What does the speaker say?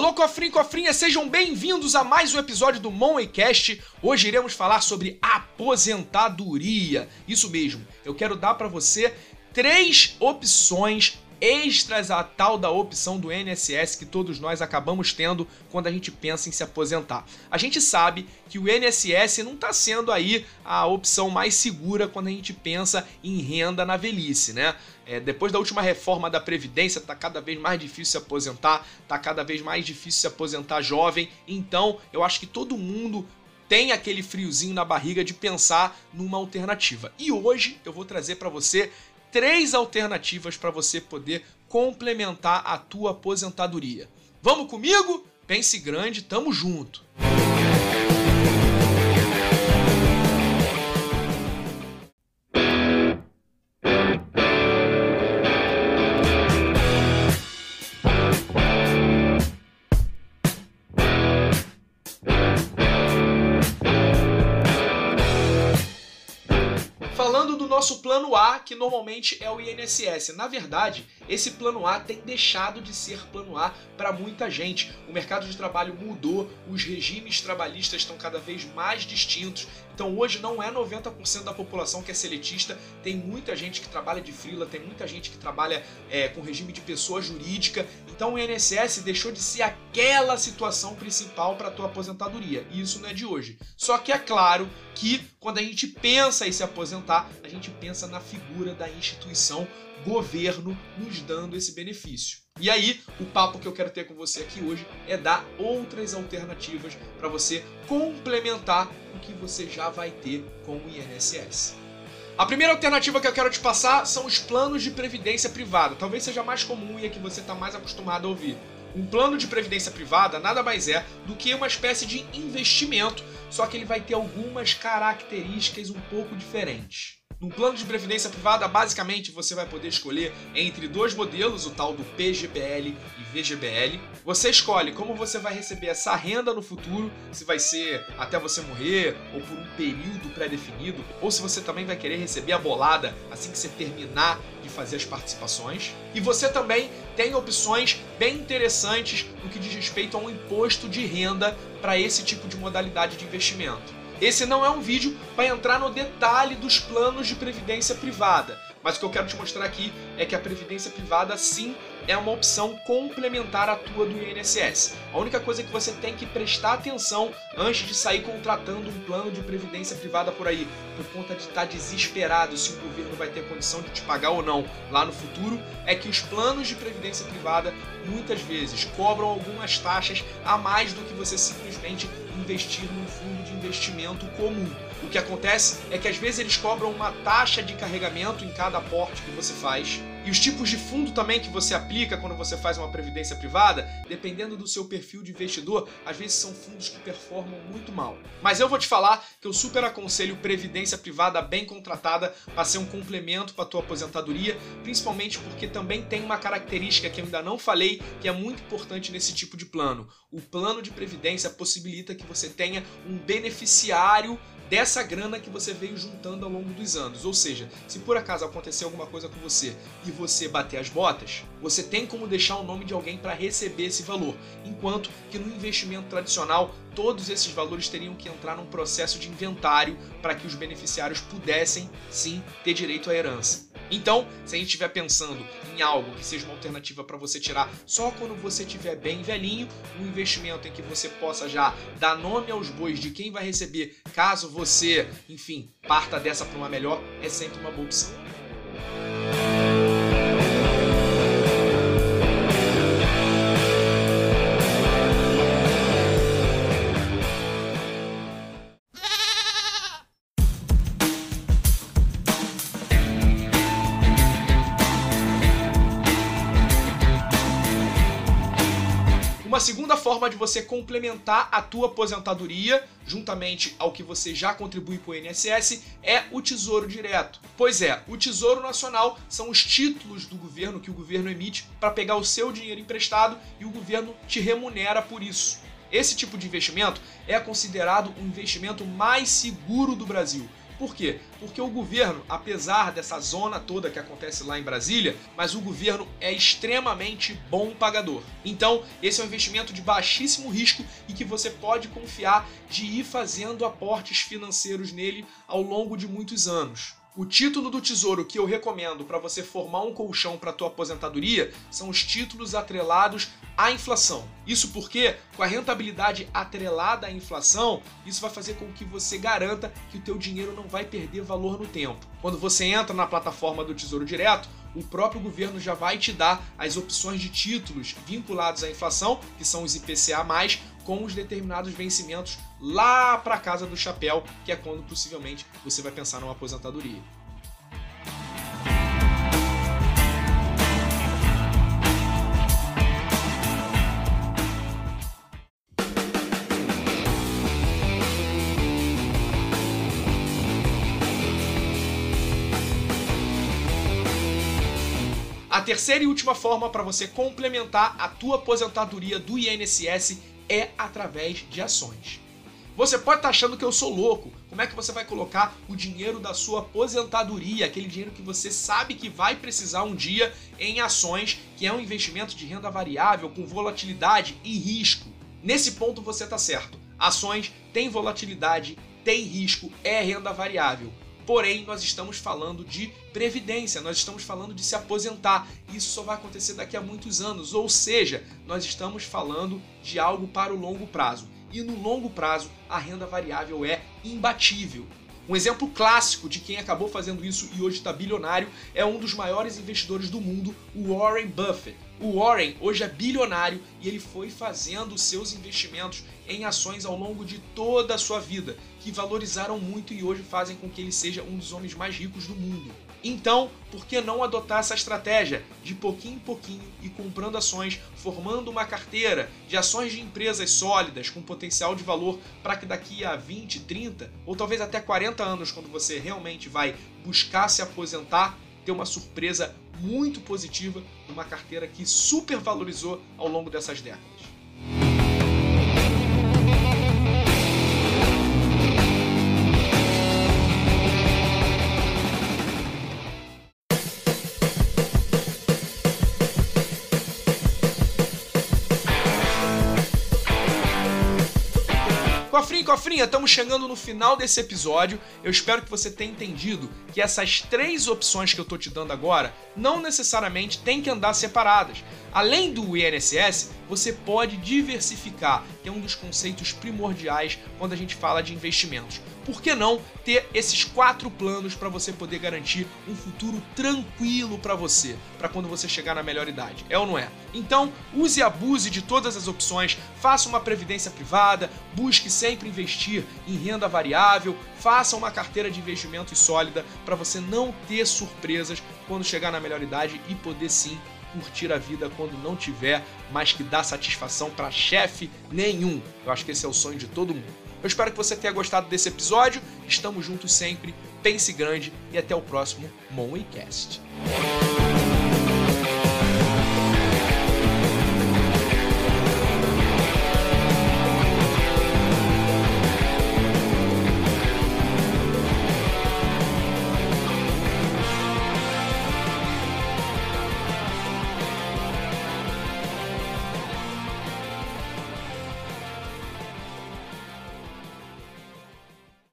Alô, cofrinho cofrinha, sejam bem-vindos a mais um episódio do Moneycast. Hoje iremos falar sobre aposentadoria. Isso mesmo, eu quero dar para você três opções extras à tal da opção do INSS que todos nós acabamos tendo quando a gente pensa em se aposentar. A gente sabe que o INSS não está sendo aí a opção mais segura quando a gente pensa em renda na velhice, né? É, depois da última reforma da Previdência, tá cada vez mais difícil se aposentar, tá cada vez mais difícil se aposentar jovem. Então, eu acho que todo mundo tem aquele friozinho na barriga de pensar numa alternativa. E hoje eu vou trazer para você três alternativas para você poder complementar a tua aposentadoria. Vamos comigo? Pense grande, tamo junto. Plano A, que normalmente é o INSS. Na verdade, esse plano A tem deixado de ser plano A para muita gente. O mercado de trabalho mudou, os regimes trabalhistas estão cada vez mais distintos. Então hoje não é 90% da população que é seletista, tem muita gente que trabalha de frila, tem muita gente que trabalha é, com regime de pessoa jurídica. Então o INSS deixou de ser aquela situação principal para a tua aposentadoria. E isso não é de hoje. Só que é claro que quando a gente pensa em se aposentar, a gente pensa na figura da instituição governo nos dando esse benefício. E aí, o papo que eu quero ter com você aqui hoje é dar outras alternativas para você complementar o que você já vai ter com o INSS. A primeira alternativa que eu quero te passar são os planos de previdência privada. Talvez seja mais comum e a que você está mais acostumado a ouvir. Um plano de previdência privada nada mais é do que uma espécie de investimento, só que ele vai ter algumas características um pouco diferentes. No plano de previdência privada, basicamente você vai poder escolher entre dois modelos, o tal do PGBL e VGBL. Você escolhe como você vai receber essa renda no futuro, se vai ser até você morrer ou por um período pré-definido, ou se você também vai querer receber a bolada assim que você terminar de fazer as participações. E você também tem opções bem interessantes no que diz respeito a um imposto de renda para esse tipo de modalidade de investimento. Esse não é um vídeo para entrar no detalhe dos planos de previdência privada, mas o que eu quero te mostrar aqui é que a previdência privada sim é uma opção complementar à tua do INSS. A única coisa que você tem que prestar atenção antes de sair contratando um plano de previdência privada por aí, por conta de estar desesperado se o governo vai ter condição de te pagar ou não lá no futuro, é que os planos de previdência privada muitas vezes cobram algumas taxas a mais do que você simplesmente investir num fundo de investimento comum. O que acontece é que às vezes eles cobram uma taxa de carregamento em cada aporte que você faz. E os tipos de fundo também que você aplica quando você faz uma previdência privada, dependendo do seu perfil de investidor, às vezes são fundos que performam muito mal. Mas eu vou te falar que eu super aconselho previdência privada bem contratada para ser um complemento para a tua aposentadoria, principalmente porque também tem uma característica que eu ainda não falei que é muito importante nesse tipo de plano. O plano de previdência possibilita que você tenha um beneficiário dessa grana que você veio juntando ao longo dos anos. Ou seja, se por acaso acontecer alguma coisa com você e você bater as botas, você tem como deixar o nome de alguém para receber esse valor. Enquanto que no investimento tradicional, todos esses valores teriam que entrar num processo de inventário para que os beneficiários pudessem sim ter direito à herança. Então, se a gente estiver pensando em algo que seja uma alternativa para você tirar só quando você estiver bem velhinho, um investimento em que você possa já dar nome aos bois de quem vai receber, caso você, enfim, parta dessa para uma melhor, é sempre uma boa opção. Uma segunda forma de você complementar a tua aposentadoria, juntamente ao que você já contribui para o INSS, é o Tesouro Direto. Pois é, o Tesouro Nacional são os títulos do governo que o governo emite para pegar o seu dinheiro emprestado e o governo te remunera por isso. Esse tipo de investimento é considerado o investimento mais seguro do Brasil Por quê? Porque o governo, apesar dessa zona toda que acontece lá em Brasília, mas o governo é extremamente bom pagador. Então, esse é um investimento de baixíssimo risco e que você pode confiar de ir fazendo aportes financeiros nele ao longo de muitos anos. O título do tesouro que eu recomendo para você formar um colchão para tua aposentadoria são os títulos atrelados à inflação. Isso porque, com a rentabilidade atrelada à inflação, isso vai fazer com que você garanta que o teu dinheiro não vai perder valor no tempo. Quando você entra na plataforma do Tesouro Direto, o próprio governo já vai te dar as opções de títulos vinculados à inflação, que são os IPCA+, com os determinados vencimentos lá para casa do chapéu, que é quando possivelmente você vai pensar numa aposentadoria. A terceira e última forma para você complementar a tua aposentadoria do INSS é através de ações. Você pode estar tá achando que eu sou louco. Como é que você vai colocar o dinheiro da sua aposentadoria, aquele dinheiro que você sabe que vai precisar um dia em ações, que é um investimento de renda variável com volatilidade e risco? Nesse ponto você está certo. Ações têm volatilidade, tem risco, é renda variável. Porém, nós estamos falando de previdência, nós estamos falando de se aposentar. Isso só vai acontecer daqui a muitos anos, ou seja, nós estamos falando de algo para o longo prazo. E no longo prazo, a renda variável é imbatível. Um exemplo clássico de quem acabou fazendo isso e hoje está bilionário é um dos maiores investidores do mundo, o Warren Buffett. O Warren hoje é bilionário e ele foi fazendo seus investimentos em ações ao longo de toda a sua vida, que valorizaram muito e hoje fazem com que ele seja um dos homens mais ricos do mundo. Então, por que não adotar essa estratégia de pouquinho em pouquinho e comprando ações, formando uma carteira de ações de empresas sólidas com potencial de valor para que daqui a 20, 30 ou talvez até 40 anos, quando você realmente vai buscar se aposentar, ter uma surpresa muito positiva numa carteira que supervalorizou ao longo dessas décadas. Cofrinho, cofrinha, estamos chegando no final desse episódio. Eu espero que você tenha entendido que essas três opções que eu tô te dando agora não necessariamente têm que andar separadas. Além do INSS, você pode diversificar, que é um dos conceitos primordiais quando a gente fala de investimentos. Por que não ter esses quatro planos para você poder garantir um futuro tranquilo para você, para quando você chegar na melhor idade? É ou não é? Então, use e abuse de todas as opções, faça uma previdência privada, busque sempre investir em renda variável, faça uma carteira de investimentos sólida para você não ter surpresas quando chegar na melhor idade e poder sim curtir a vida quando não tiver mais que dar satisfação para chefe nenhum. Eu acho que esse é o sonho de todo mundo. Eu espero que você tenha gostado desse episódio. Estamos juntos sempre. Pense grande e até o próximo Moneycast.